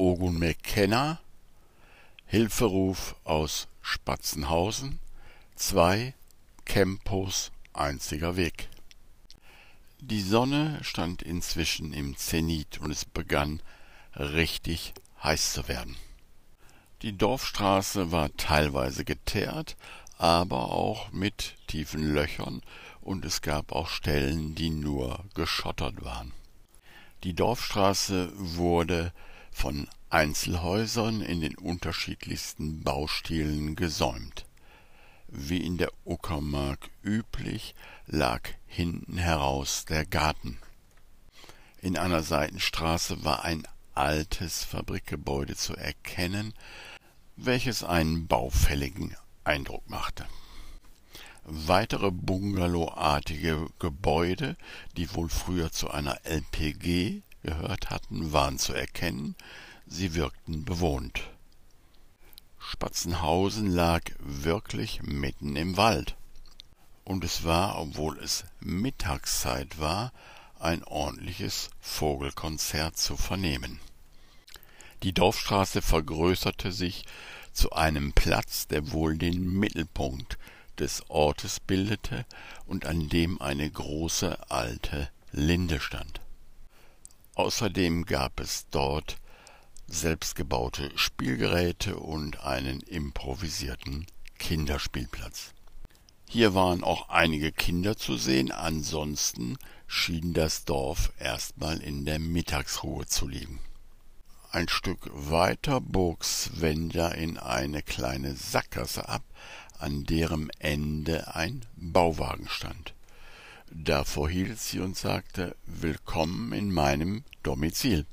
Ogun McKenna Hilferuf aus Spatzenhausen 2 Kempos einziger Weg Die Sonne stand inzwischen im Zenit und es begann richtig heiß zu werden. Die Dorfstraße war teilweise geteert, aber auch mit tiefen Löchern, und es gab auch Stellen, die nur geschottert waren. Die Dorfstraße wurde von Einzelhäusern in den unterschiedlichsten Baustilen gesäumt. Wie in der Uckermark üblich, lag hinten heraus der Garten. In einer Seitenstraße war ein altes Fabrikgebäude zu erkennen, welches einen baufälligen Eindruck machte. Weitere bungalowartige Gebäude, die wohl früher zu einer LPG gehört hatten, waren zu erkennen, sie wirkten bewohnt. Spatzenhausen lag wirklich mitten im Wald, und es war, obwohl es Mittagszeit war, ein ordentliches Vogelkonzert zu vernehmen. Die Dorfstraße vergrößerte sich zu einem Platz, der wohl den Mittelpunkt des Ortes bildete und an dem eine große alte Linde stand. Außerdem gab es dort selbstgebaute Spielgeräte und einen improvisierten Kinderspielplatz. Hier waren auch einige Kinder zu sehen, ansonsten schien das Dorf erstmal in der Mittagsruhe zu liegen. Ein Stück weiter bog Svenja in eine kleine Sackgasse ab, an deren Ende ein Bauwagen stand. Davor hielt sie und sagte Willkommen in meinem Domizil.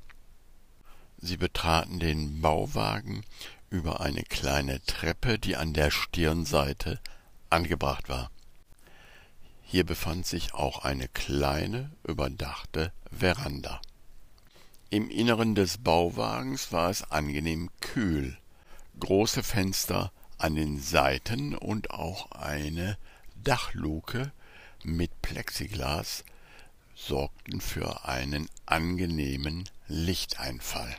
Sie betraten den Bauwagen über eine kleine Treppe, die an der Stirnseite angebracht war. Hier befand sich auch eine kleine, überdachte Veranda. Im Inneren des Bauwagens war es angenehm kühl. Große Fenster an den Seiten und auch eine Dachluke mit Plexiglas sorgten für einen angenehmen Lichteinfall.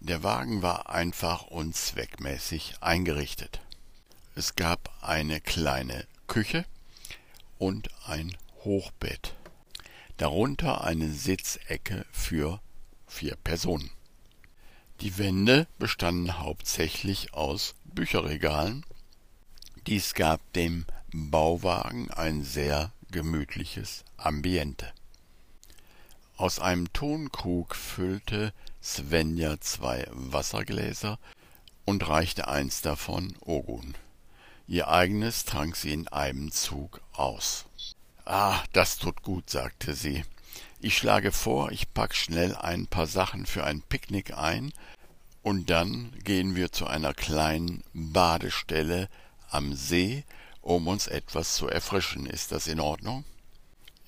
Der Wagen war einfach und zweckmäßig eingerichtet. Es gab eine kleine Küche und ein Hochbett darunter eine Sitzecke für vier Personen. Die Wände bestanden hauptsächlich aus Bücherregalen. Dies gab dem Bauwagen ein sehr gemütliches Ambiente. Aus einem Tonkrug füllte Svenja zwei Wassergläser und reichte eins davon Ogun. Ihr eigenes trank sie in einem Zug aus. Ah, das tut gut, sagte sie. Ich schlage vor, ich pack schnell ein paar Sachen für ein Picknick ein, und dann gehen wir zu einer kleinen Badestelle am See, um uns etwas zu erfrischen. Ist das in Ordnung?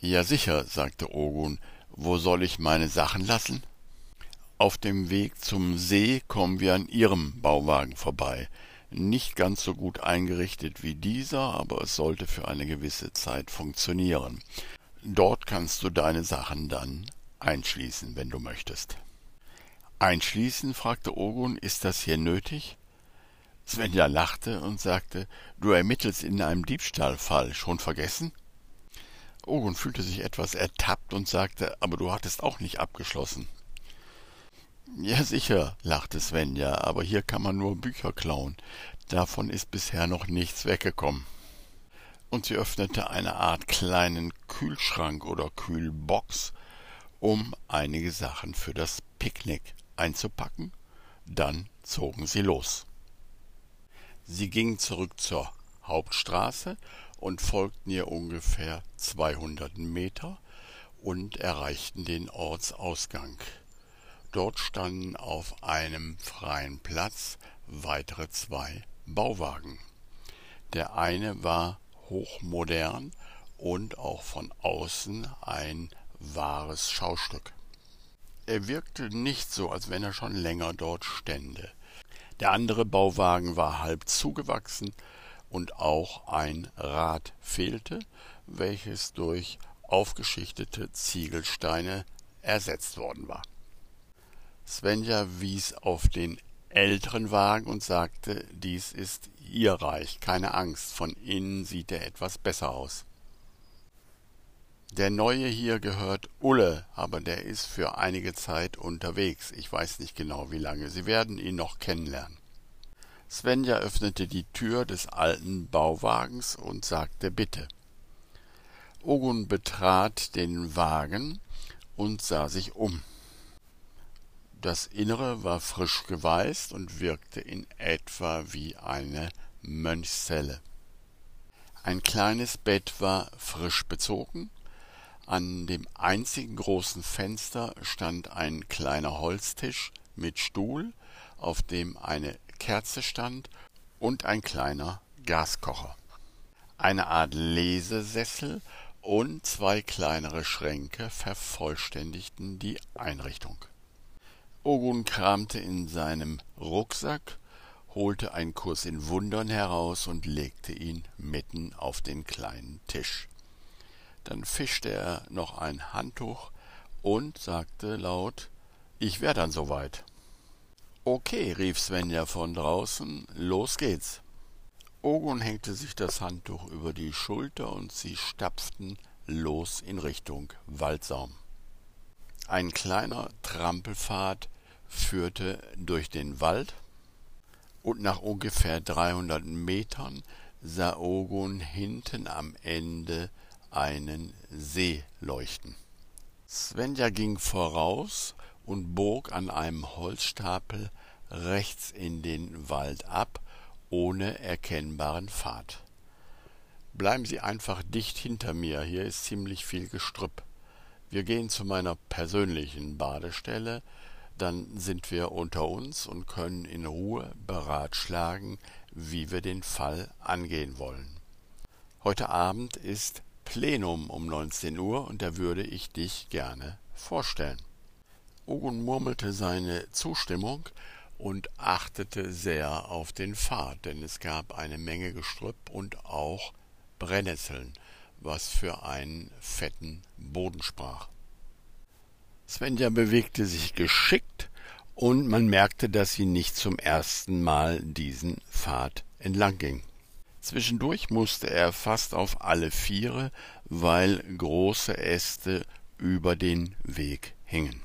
Ja sicher, sagte Ogun. Wo soll ich meine Sachen lassen? Auf dem Weg zum See kommen wir an Ihrem Bauwagen vorbei nicht ganz so gut eingerichtet wie dieser, aber es sollte für eine gewisse Zeit funktionieren. Dort kannst du deine Sachen dann einschließen, wenn du möchtest. Einschließen? fragte Ogun, ist das hier nötig? Svenja lachte und sagte, du ermittelst in einem Diebstahlfall, schon vergessen? Ogun fühlte sich etwas ertappt und sagte, aber du hattest auch nicht abgeschlossen. Ja, sicher, lachte Svenja, aber hier kann man nur Bücher klauen. Davon ist bisher noch nichts weggekommen. Und sie öffnete eine Art kleinen Kühlschrank oder Kühlbox, um einige Sachen für das Picknick einzupacken. Dann zogen sie los. Sie gingen zurück zur Hauptstraße und folgten ihr ungefähr zweihundert Meter und erreichten den Ortsausgang. Dort standen auf einem freien Platz weitere zwei Bauwagen. Der eine war hochmodern und auch von außen ein wahres Schaustück. Er wirkte nicht so, als wenn er schon länger dort stände. Der andere Bauwagen war halb zugewachsen und auch ein Rad fehlte, welches durch aufgeschichtete Ziegelsteine ersetzt worden war. Svenja wies auf den älteren Wagen und sagte, dies ist ihr Reich, keine Angst, von innen sieht er etwas besser aus. Der Neue hier gehört Ulle, aber der ist für einige Zeit unterwegs. Ich weiß nicht genau wie lange. Sie werden ihn noch kennenlernen. Svenja öffnete die Tür des alten Bauwagens und sagte Bitte. Ogun betrat den Wagen und sah sich um. Das Innere war frisch geweißt und wirkte in etwa wie eine Mönchszelle. Ein kleines Bett war frisch bezogen, an dem einzigen großen Fenster stand ein kleiner Holztisch mit Stuhl, auf dem eine Kerze stand und ein kleiner Gaskocher. Eine Art Lesesessel und zwei kleinere Schränke vervollständigten die Einrichtung. Ogun kramte in seinem Rucksack, holte einen Kurs in Wundern heraus und legte ihn mitten auf den kleinen Tisch. Dann fischte er noch ein Handtuch und sagte laut Ich wär dann soweit. Okay, rief Svenja von draußen, los geht's. Ogun hängte sich das Handtuch über die Schulter und sie stapften los in Richtung Waldsaum. Ein kleiner Trampelpfad führte durch den Wald, und nach ungefähr dreihundert Metern sah Ogun hinten am Ende einen See leuchten. Svenja ging voraus und bog an einem Holzstapel rechts in den Wald ab, ohne erkennbaren Pfad. Bleiben Sie einfach dicht hinter mir, hier ist ziemlich viel Gestrüpp. Wir gehen zu meiner persönlichen Badestelle, dann sind wir unter uns und können in Ruhe beratschlagen, wie wir den Fall angehen wollen. Heute Abend ist Plenum um 19 Uhr und da würde ich dich gerne vorstellen. Ogun murmelte seine Zustimmung und achtete sehr auf den Pfad, denn es gab eine Menge Gestrüpp und auch Brennnesseln, was für einen fetten Boden sprach. Svenja bewegte sich geschickt, und man merkte, dass sie nicht zum ersten Mal diesen Pfad entlang ging. Zwischendurch musste er fast auf alle Viere, weil große Äste über den Weg hingen.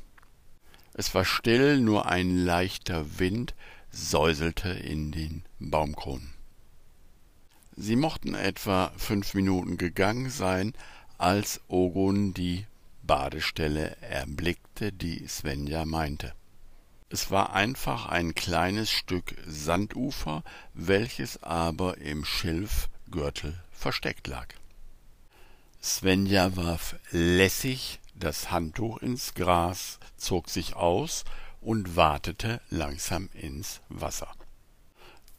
Es war still, nur ein leichter Wind säuselte in den Baumkronen. Sie mochten etwa fünf Minuten gegangen sein, als Ogun die Badestelle erblickte, die Svenja meinte. Es war einfach ein kleines Stück Sandufer, welches aber im Schilfgürtel versteckt lag. Svenja warf lässig das Handtuch ins Gras, zog sich aus und watete langsam ins Wasser.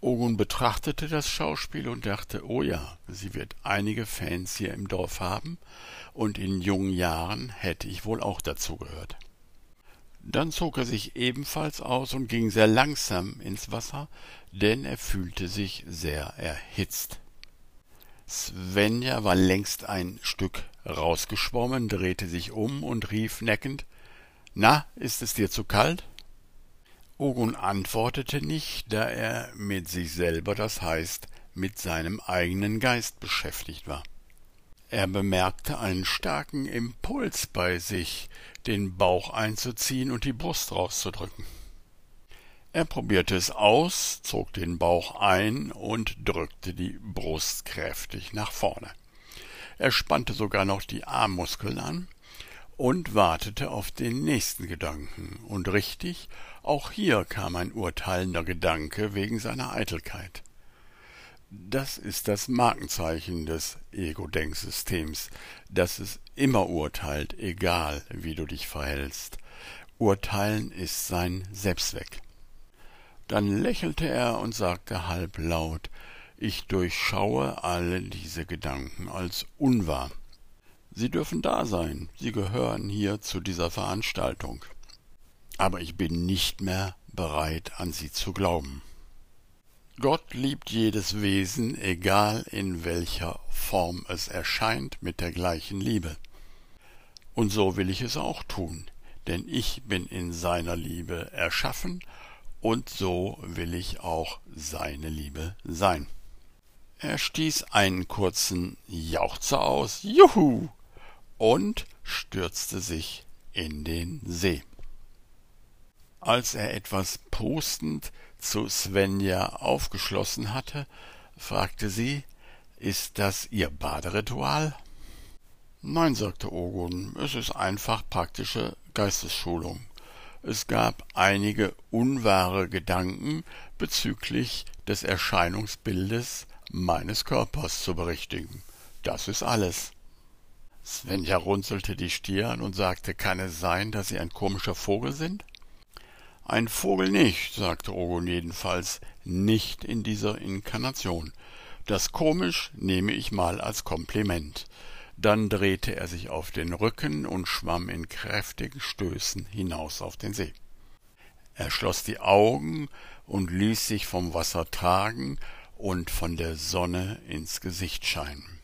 Ogun betrachtete das Schauspiel und dachte, oh ja, sie wird einige Fans hier im Dorf haben, und in jungen Jahren hätte ich wohl auch dazu gehört. Dann zog er sich ebenfalls aus und ging sehr langsam ins Wasser, denn er fühlte sich sehr erhitzt. Svenja war längst ein Stück rausgeschwommen, drehte sich um und rief neckend Na, ist es dir zu kalt? Ogun antwortete nicht, da er mit sich selber, das heißt mit seinem eigenen Geist beschäftigt war. Er bemerkte einen starken Impuls bei sich, den Bauch einzuziehen und die Brust rauszudrücken. Er probierte es aus, zog den Bauch ein und drückte die Brust kräftig nach vorne. Er spannte sogar noch die Armmuskeln an und wartete auf den nächsten Gedanken. Und richtig, auch hier kam ein urteilender Gedanke wegen seiner Eitelkeit. Das ist das Markenzeichen des Ego-Denksystems, dass es immer urteilt, egal wie du dich verhältst. Urteilen ist sein Selbstzweck. Dann lächelte er und sagte halblaut Ich durchschaue alle diese Gedanken als unwahr. Sie dürfen da sein, sie gehören hier zu dieser Veranstaltung. Aber ich bin nicht mehr bereit, an sie zu glauben. Gott liebt jedes Wesen, egal in welcher Form es erscheint, mit der gleichen Liebe. Und so will ich es auch tun, denn ich bin in seiner Liebe erschaffen, und so will ich auch seine Liebe sein. Er stieß einen kurzen Jauchzer aus, Juhu, und stürzte sich in den See. Als er etwas prustend zu Svenja aufgeschlossen hatte, fragte sie, ist das Ihr Baderitual? Nein, sagte Ogun, es ist einfach praktische Geistesschulung. Es gab einige unwahre Gedanken bezüglich des Erscheinungsbildes meines Körpers zu berichtigen. Das ist alles. Svenja runzelte die Stirn und sagte, kann es sein, dass Sie ein komischer Vogel sind? Ein Vogel nicht, sagte Ogun jedenfalls, nicht in dieser Inkarnation. Das komisch nehme ich mal als Kompliment. Dann drehte er sich auf den Rücken und schwamm in kräftigen Stößen hinaus auf den See. Er schloss die Augen und ließ sich vom Wasser tragen und von der Sonne ins Gesicht scheinen.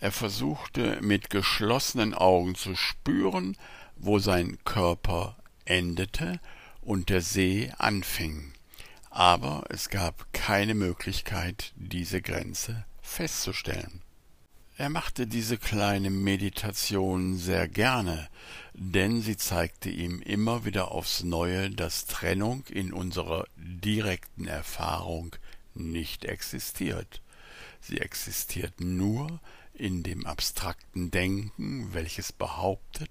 Er versuchte mit geschlossenen Augen zu spüren, wo sein Körper endete und der See anfing, aber es gab keine Möglichkeit, diese Grenze festzustellen. Er machte diese kleine Meditation sehr gerne, denn sie zeigte ihm immer wieder aufs neue, dass Trennung in unserer direkten Erfahrung nicht existiert. Sie existiert nur in dem abstrakten Denken, welches behauptet,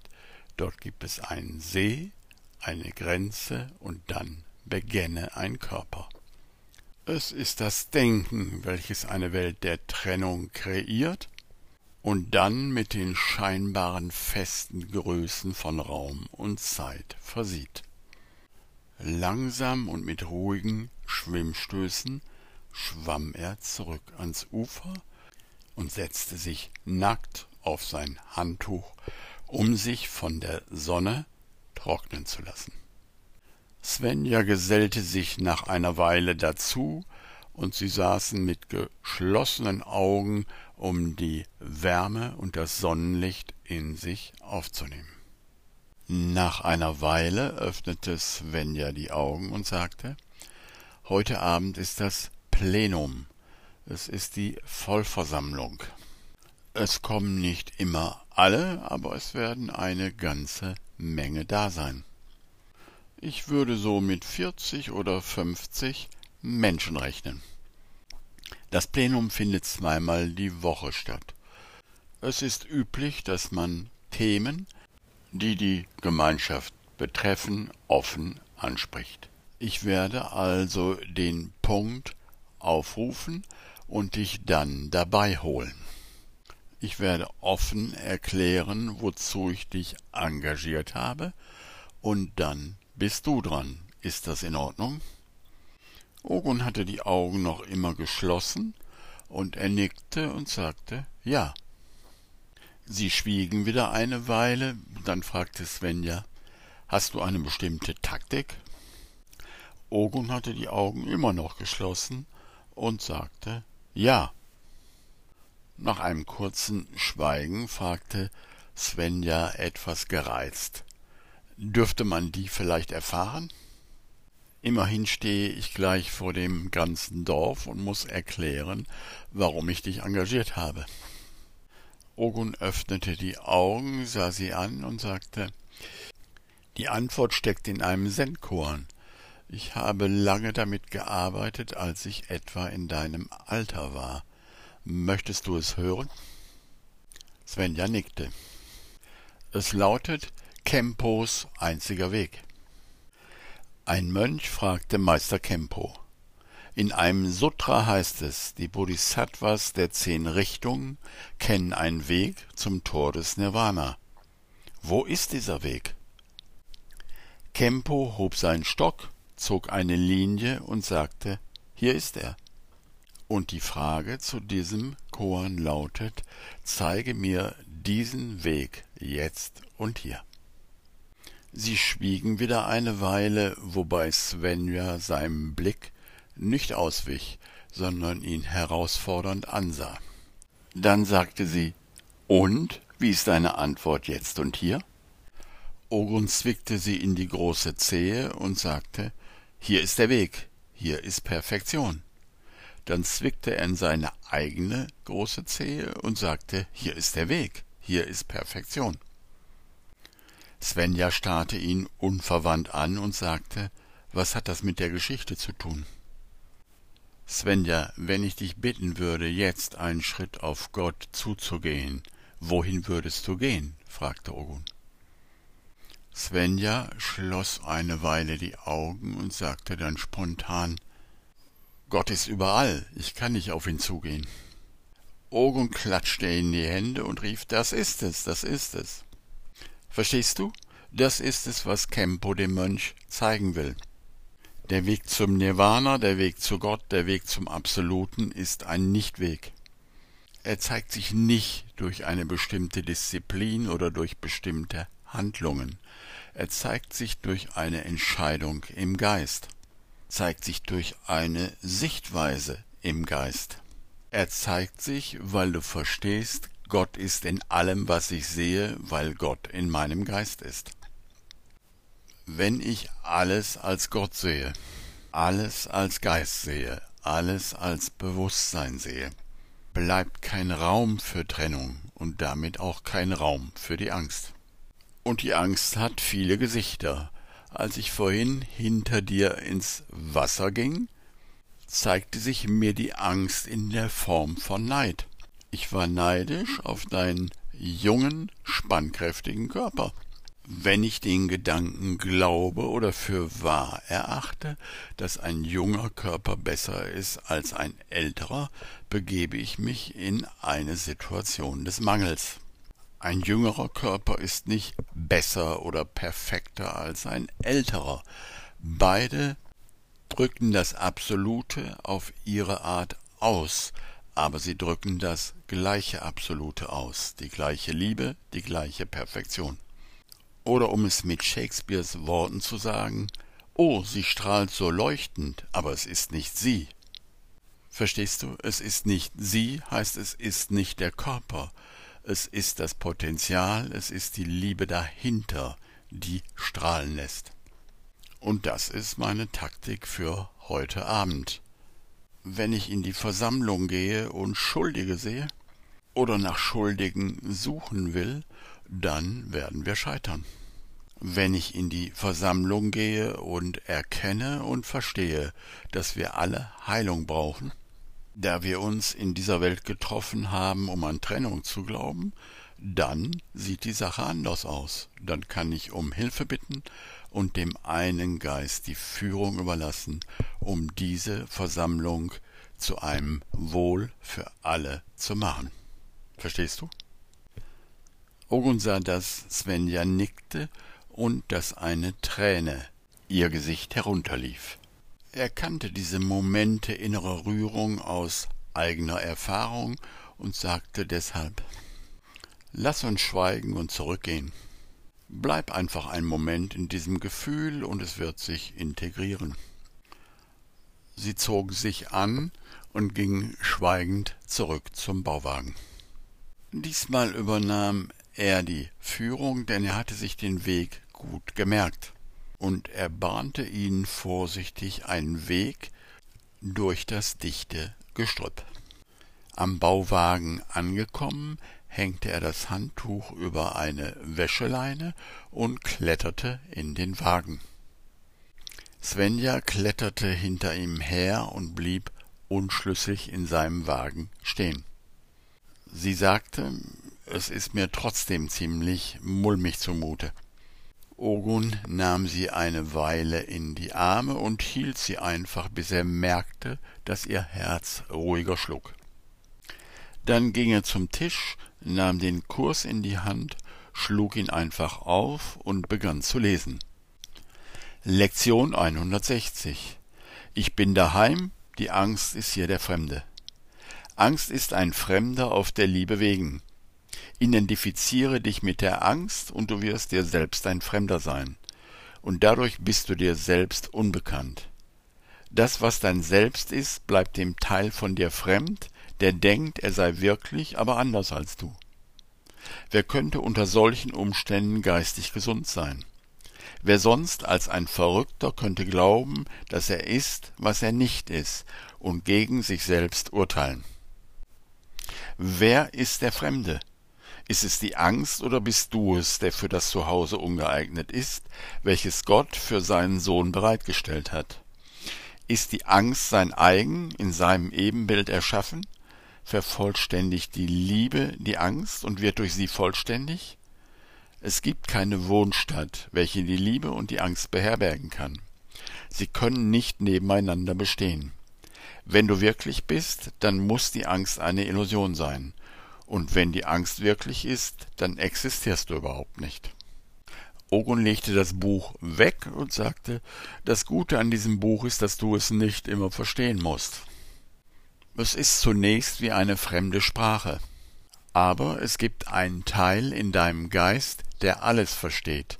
dort gibt es einen See, eine Grenze und dann begänne ein Körper. Es ist das Denken, welches eine Welt der Trennung kreiert und dann mit den scheinbaren festen Größen von Raum und Zeit versieht. Langsam und mit ruhigen Schwimmstößen schwamm er zurück ans Ufer und setzte sich nackt auf sein Handtuch, um sich von der Sonne trocknen zu lassen. Svenja gesellte sich nach einer Weile dazu, und sie saßen mit geschlossenen Augen, um die Wärme und das Sonnenlicht in sich aufzunehmen. Nach einer Weile öffnete Svenja die Augen und sagte Heute Abend ist das Plenum, es ist die Vollversammlung. Es kommen nicht immer alle, aber es werden eine ganze Menge da sein. Ich würde so mit vierzig oder fünfzig Menschen rechnen. Das Plenum findet zweimal die Woche statt. Es ist üblich, dass man Themen, die die Gemeinschaft betreffen, offen anspricht. Ich werde also den Punkt aufrufen und dich dann dabei holen. Ich werde offen erklären, wozu ich dich engagiert habe, und dann bist du dran. Ist das in Ordnung? Ogun hatte die Augen noch immer geschlossen, und er nickte und sagte Ja. Sie schwiegen wieder eine Weile, dann fragte Svenja Hast du eine bestimmte Taktik? Ogun hatte die Augen immer noch geschlossen und sagte Ja. Nach einem kurzen Schweigen fragte Svenja etwas gereizt. Dürfte man die vielleicht erfahren? Immerhin stehe ich gleich vor dem ganzen Dorf und muss erklären, warum ich dich engagiert habe. Ogun öffnete die Augen, sah sie an und sagte Die Antwort steckt in einem Sendkorn. Ich habe lange damit gearbeitet, als ich etwa in deinem Alter war. Möchtest du es hören? Svenja nickte. Es lautet Kempos einziger Weg. Ein Mönch fragte Meister Kempo. In einem Sutra heißt es, die Bodhisattvas der zehn Richtungen kennen einen Weg zum Tor des Nirvana. Wo ist dieser Weg? Kempo hob seinen Stock, zog eine Linie und sagte, hier ist er. Und die Frage zu diesem Koan lautet, zeige mir diesen Weg jetzt und hier. Sie schwiegen wieder eine Weile, wobei Svenja seinem Blick nicht auswich, sondern ihn herausfordernd ansah. Dann sagte sie, und, wie ist deine Antwort jetzt und hier? Ogun zwickte sie in die große Zehe und sagte, hier ist der Weg, hier ist Perfektion. Dann zwickte er in seine eigene große Zehe und sagte, hier ist der Weg, hier ist Perfektion. Svenja starrte ihn unverwandt an und sagte, was hat das mit der Geschichte zu tun? Svenja, wenn ich dich bitten würde, jetzt einen Schritt auf Gott zuzugehen, wohin würdest du gehen? fragte Ogun. Svenja schloss eine Weile die Augen und sagte dann spontan Gott ist überall, ich kann nicht auf ihn zugehen. Ogun klatschte in die Hände und rief Das ist es, das ist es. Verstehst du? Das ist es, was Kempo dem Mönch zeigen will. Der Weg zum Nirvana, der Weg zu Gott, der Weg zum Absoluten ist ein Nichtweg. Er zeigt sich nicht durch eine bestimmte Disziplin oder durch bestimmte Handlungen. Er zeigt sich durch eine Entscheidung im Geist, zeigt sich durch eine Sichtweise im Geist. Er zeigt sich, weil du verstehst, Gott ist in allem, was ich sehe, weil Gott in meinem Geist ist wenn ich alles als Gott sehe, alles als Geist sehe, alles als Bewusstsein sehe, bleibt kein Raum für Trennung und damit auch kein Raum für die Angst. Und die Angst hat viele Gesichter. Als ich vorhin hinter dir ins Wasser ging, zeigte sich mir die Angst in der Form von Neid. Ich war neidisch auf deinen jungen, spannkräftigen Körper. Wenn ich den Gedanken glaube oder für wahr erachte, dass ein junger Körper besser ist als ein älterer, begebe ich mich in eine Situation des Mangels. Ein jüngerer Körper ist nicht besser oder perfekter als ein älterer. Beide drücken das Absolute auf ihre Art aus, aber sie drücken das gleiche Absolute aus, die gleiche Liebe, die gleiche Perfektion. Oder um es mit Shakespeares Worten zu sagen, Oh, sie strahlt so leuchtend, aber es ist nicht sie. Verstehst du? Es ist nicht sie, heißt es ist nicht der Körper. Es ist das Potenzial, es ist die Liebe dahinter, die strahlen lässt. Und das ist meine Taktik für heute Abend. Wenn ich in die Versammlung gehe und Schuldige sehe oder nach Schuldigen suchen will, dann werden wir scheitern. Wenn ich in die Versammlung gehe und erkenne und verstehe, dass wir alle Heilung brauchen, da wir uns in dieser Welt getroffen haben, um an Trennung zu glauben, dann sieht die Sache anders aus. Dann kann ich um Hilfe bitten und dem einen Geist die Führung überlassen, um diese Versammlung zu einem Wohl für alle zu machen. Verstehst du? Ogun sah, dass Svenja nickte und dass eine Träne ihr Gesicht herunterlief. Er kannte diese Momente innerer Rührung aus eigener Erfahrung und sagte deshalb Lass uns schweigen und zurückgehen. Bleib einfach einen Moment in diesem Gefühl und es wird sich integrieren. Sie zog sich an und ging schweigend zurück zum Bauwagen. Diesmal übernahm er die Führung, denn er hatte sich den Weg gut gemerkt, und er bahnte ihnen vorsichtig einen Weg durch das dichte Gestrüpp. Am Bauwagen angekommen, hängte er das Handtuch über eine Wäscheleine und kletterte in den Wagen. Svenja kletterte hinter ihm her und blieb unschlüssig in seinem Wagen stehen. Sie sagte, es ist mir trotzdem ziemlich mulmig zumute. Ogun nahm sie eine Weile in die Arme und hielt sie einfach, bis er merkte, dass ihr Herz ruhiger schlug. Dann ging er zum Tisch, nahm den Kurs in die Hand, schlug ihn einfach auf und begann zu lesen. Lektion 160 Ich bin daheim, die Angst ist hier der Fremde. Angst ist ein Fremder auf der Liebe wegen. Identifiziere dich mit der Angst und du wirst dir selbst ein Fremder sein. Und dadurch bist du dir selbst unbekannt. Das, was dein Selbst ist, bleibt dem Teil von dir fremd, der denkt, er sei wirklich, aber anders als du. Wer könnte unter solchen Umständen geistig gesund sein? Wer sonst als ein Verrückter könnte glauben, dass er ist, was er nicht ist, und gegen sich selbst urteilen. Wer ist der Fremde? Ist es die Angst oder bist du es, der für das Zuhause ungeeignet ist, welches Gott für seinen Sohn bereitgestellt hat? Ist die Angst sein eigen, in seinem Ebenbild erschaffen? Vervollständigt die Liebe die Angst und wird durch sie vollständig? Es gibt keine Wohnstadt, welche die Liebe und die Angst beherbergen kann. Sie können nicht nebeneinander bestehen. Wenn du wirklich bist, dann muss die Angst eine Illusion sein. Und wenn die Angst wirklich ist, dann existierst du überhaupt nicht. Ogun legte das Buch weg und sagte, das Gute an diesem Buch ist, dass du es nicht immer verstehen musst. Es ist zunächst wie eine fremde Sprache. Aber es gibt einen Teil in deinem Geist, der alles versteht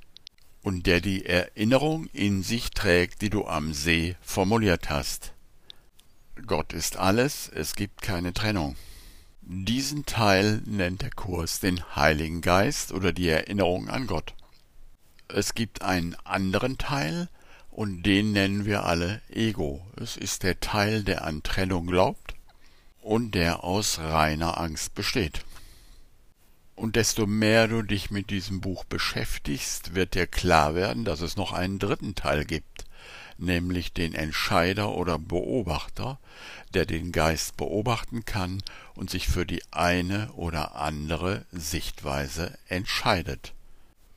und der die Erinnerung in sich trägt, die du am See formuliert hast. Gott ist alles, es gibt keine Trennung. Diesen Teil nennt der Kurs den Heiligen Geist oder die Erinnerung an Gott. Es gibt einen anderen Teil, und den nennen wir alle Ego. Es ist der Teil, der an Trennung glaubt und der aus reiner Angst besteht. Und desto mehr du dich mit diesem Buch beschäftigst, wird dir klar werden, dass es noch einen dritten Teil gibt, nämlich den Entscheider oder Beobachter, der den Geist beobachten kann und sich für die eine oder andere Sichtweise entscheidet.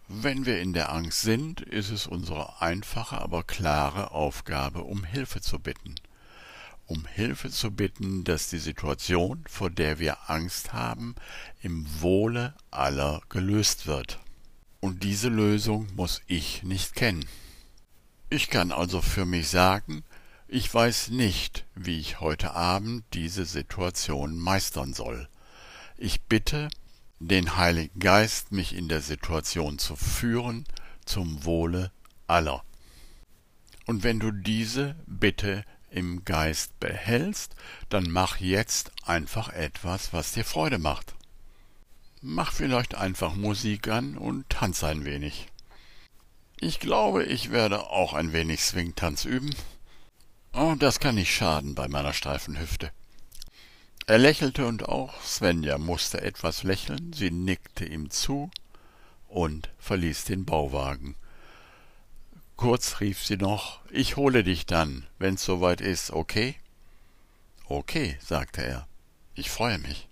Wenn wir in der Angst sind, ist es unsere einfache, aber klare Aufgabe, um Hilfe zu bitten. Um Hilfe zu bitten, dass die Situation, vor der wir Angst haben, im Wohle aller gelöst wird. Und diese Lösung muss ich nicht kennen. Ich kann also für mich sagen, ich weiß nicht, wie ich heute Abend diese Situation meistern soll. Ich bitte, den Heiligen Geist, mich in der Situation zu führen, zum Wohle aller. Und wenn du diese Bitte im Geist behältst, dann mach jetzt einfach etwas, was dir Freude macht. Mach vielleicht einfach Musik an und tanz ein wenig. Ich glaube, ich werde auch ein wenig Swingtanz üben. Oh, das kann nicht schaden bei meiner steifen Hüfte. Er lächelte und auch Svenja musste etwas lächeln, sie nickte ihm zu und verließ den Bauwagen. Kurz rief sie noch, ich hole dich dann, wenn's soweit ist, okay? Okay, sagte er, ich freue mich.